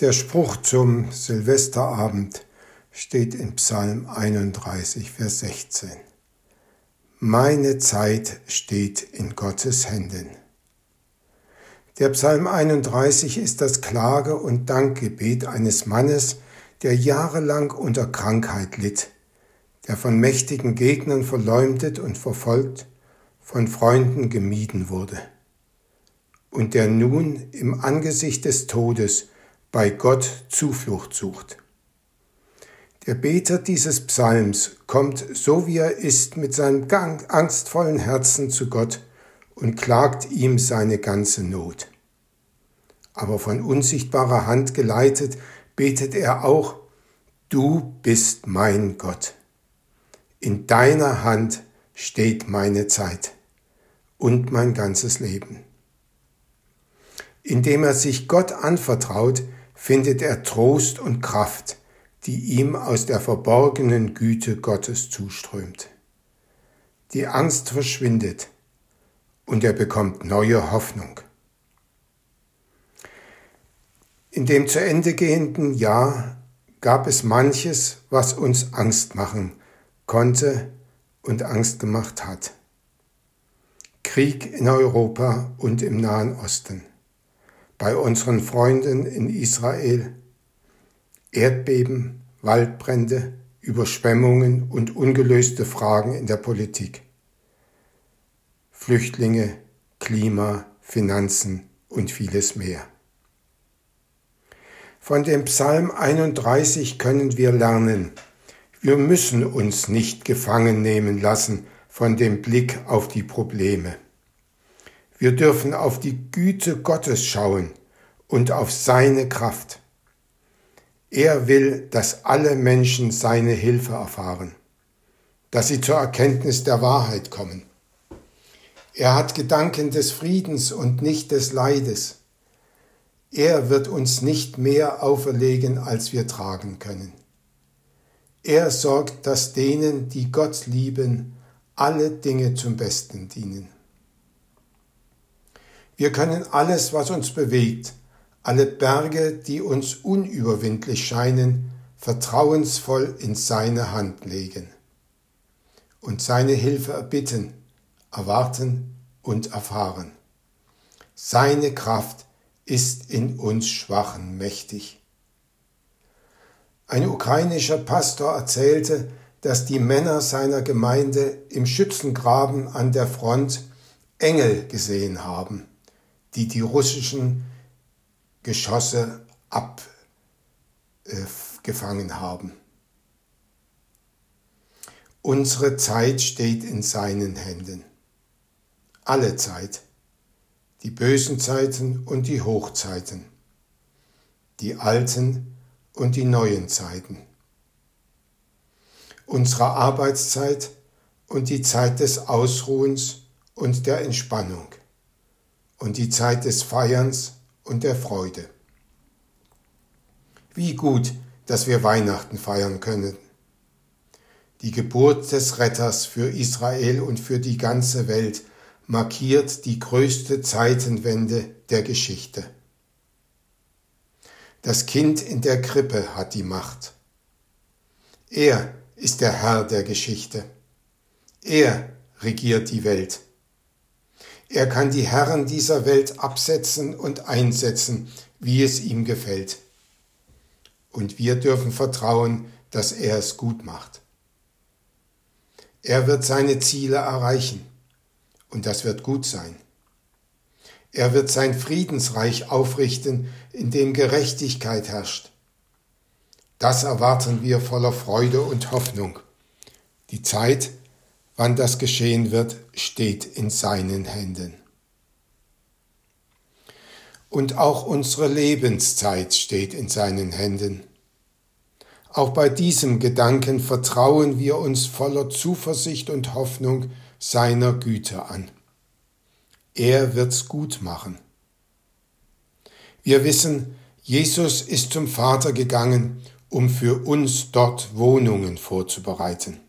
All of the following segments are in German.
Der Spruch zum Silvesterabend steht in Psalm 31, Vers 16. Meine Zeit steht in Gottes Händen. Der Psalm 31 ist das Klage- und Dankgebet eines Mannes, der jahrelang unter Krankheit litt, der von mächtigen Gegnern verleumdet und verfolgt, von Freunden gemieden wurde und der nun im Angesicht des Todes bei Gott Zuflucht sucht. Der Beter dieses Psalms kommt, so wie er ist, mit seinem angstvollen Herzen zu Gott und klagt ihm seine ganze Not. Aber von unsichtbarer Hand geleitet, betet er auch, Du bist mein Gott. In deiner Hand steht meine Zeit und mein ganzes Leben. Indem er sich Gott anvertraut, findet er Trost und Kraft, die ihm aus der verborgenen Güte Gottes zuströmt. Die Angst verschwindet und er bekommt neue Hoffnung. In dem zu Ende gehenden Jahr gab es manches, was uns Angst machen konnte und Angst gemacht hat. Krieg in Europa und im Nahen Osten bei unseren Freunden in Israel, Erdbeben, Waldbrände, Überschwemmungen und ungelöste Fragen in der Politik, Flüchtlinge, Klima, Finanzen und vieles mehr. Von dem Psalm 31 können wir lernen, wir müssen uns nicht gefangen nehmen lassen von dem Blick auf die Probleme. Wir dürfen auf die Güte Gottes schauen und auf seine Kraft. Er will, dass alle Menschen seine Hilfe erfahren, dass sie zur Erkenntnis der Wahrheit kommen. Er hat Gedanken des Friedens und nicht des Leides. Er wird uns nicht mehr auferlegen, als wir tragen können. Er sorgt, dass denen, die Gott lieben, alle Dinge zum Besten dienen. Wir können alles, was uns bewegt, alle Berge, die uns unüberwindlich scheinen, vertrauensvoll in seine Hand legen und seine Hilfe erbitten, erwarten und erfahren. Seine Kraft ist in uns Schwachen mächtig. Ein ukrainischer Pastor erzählte, dass die Männer seiner Gemeinde im Schützengraben an der Front Engel gesehen haben die die russischen Geschosse abgefangen äh, haben. Unsere Zeit steht in seinen Händen. Alle Zeit. Die bösen Zeiten und die Hochzeiten. Die alten und die neuen Zeiten. Unsere Arbeitszeit und die Zeit des Ausruhens und der Entspannung und die Zeit des Feierns und der Freude. Wie gut, dass wir Weihnachten feiern können. Die Geburt des Retters für Israel und für die ganze Welt markiert die größte Zeitenwende der Geschichte. Das Kind in der Krippe hat die Macht. Er ist der Herr der Geschichte. Er regiert die Welt. Er kann die Herren dieser Welt absetzen und einsetzen, wie es ihm gefällt. Und wir dürfen vertrauen, dass er es gut macht. Er wird seine Ziele erreichen, und das wird gut sein. Er wird sein Friedensreich aufrichten, in dem Gerechtigkeit herrscht. Das erwarten wir voller Freude und Hoffnung. Die Zeit, Wann das geschehen wird, steht in seinen Händen. Und auch unsere Lebenszeit steht in seinen Händen. Auch bei diesem Gedanken vertrauen wir uns voller Zuversicht und Hoffnung seiner Güte an. Er wird's gut machen. Wir wissen, Jesus ist zum Vater gegangen, um für uns dort Wohnungen vorzubereiten.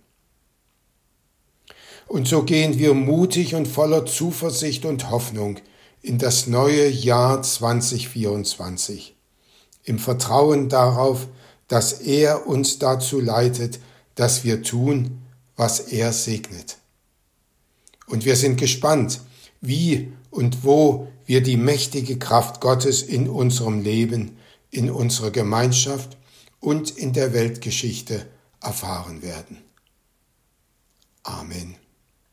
Und so gehen wir mutig und voller Zuversicht und Hoffnung in das neue Jahr 2024, im Vertrauen darauf, dass er uns dazu leitet, dass wir tun, was er segnet. Und wir sind gespannt, wie und wo wir die mächtige Kraft Gottes in unserem Leben, in unserer Gemeinschaft und in der Weltgeschichte erfahren werden. Amen.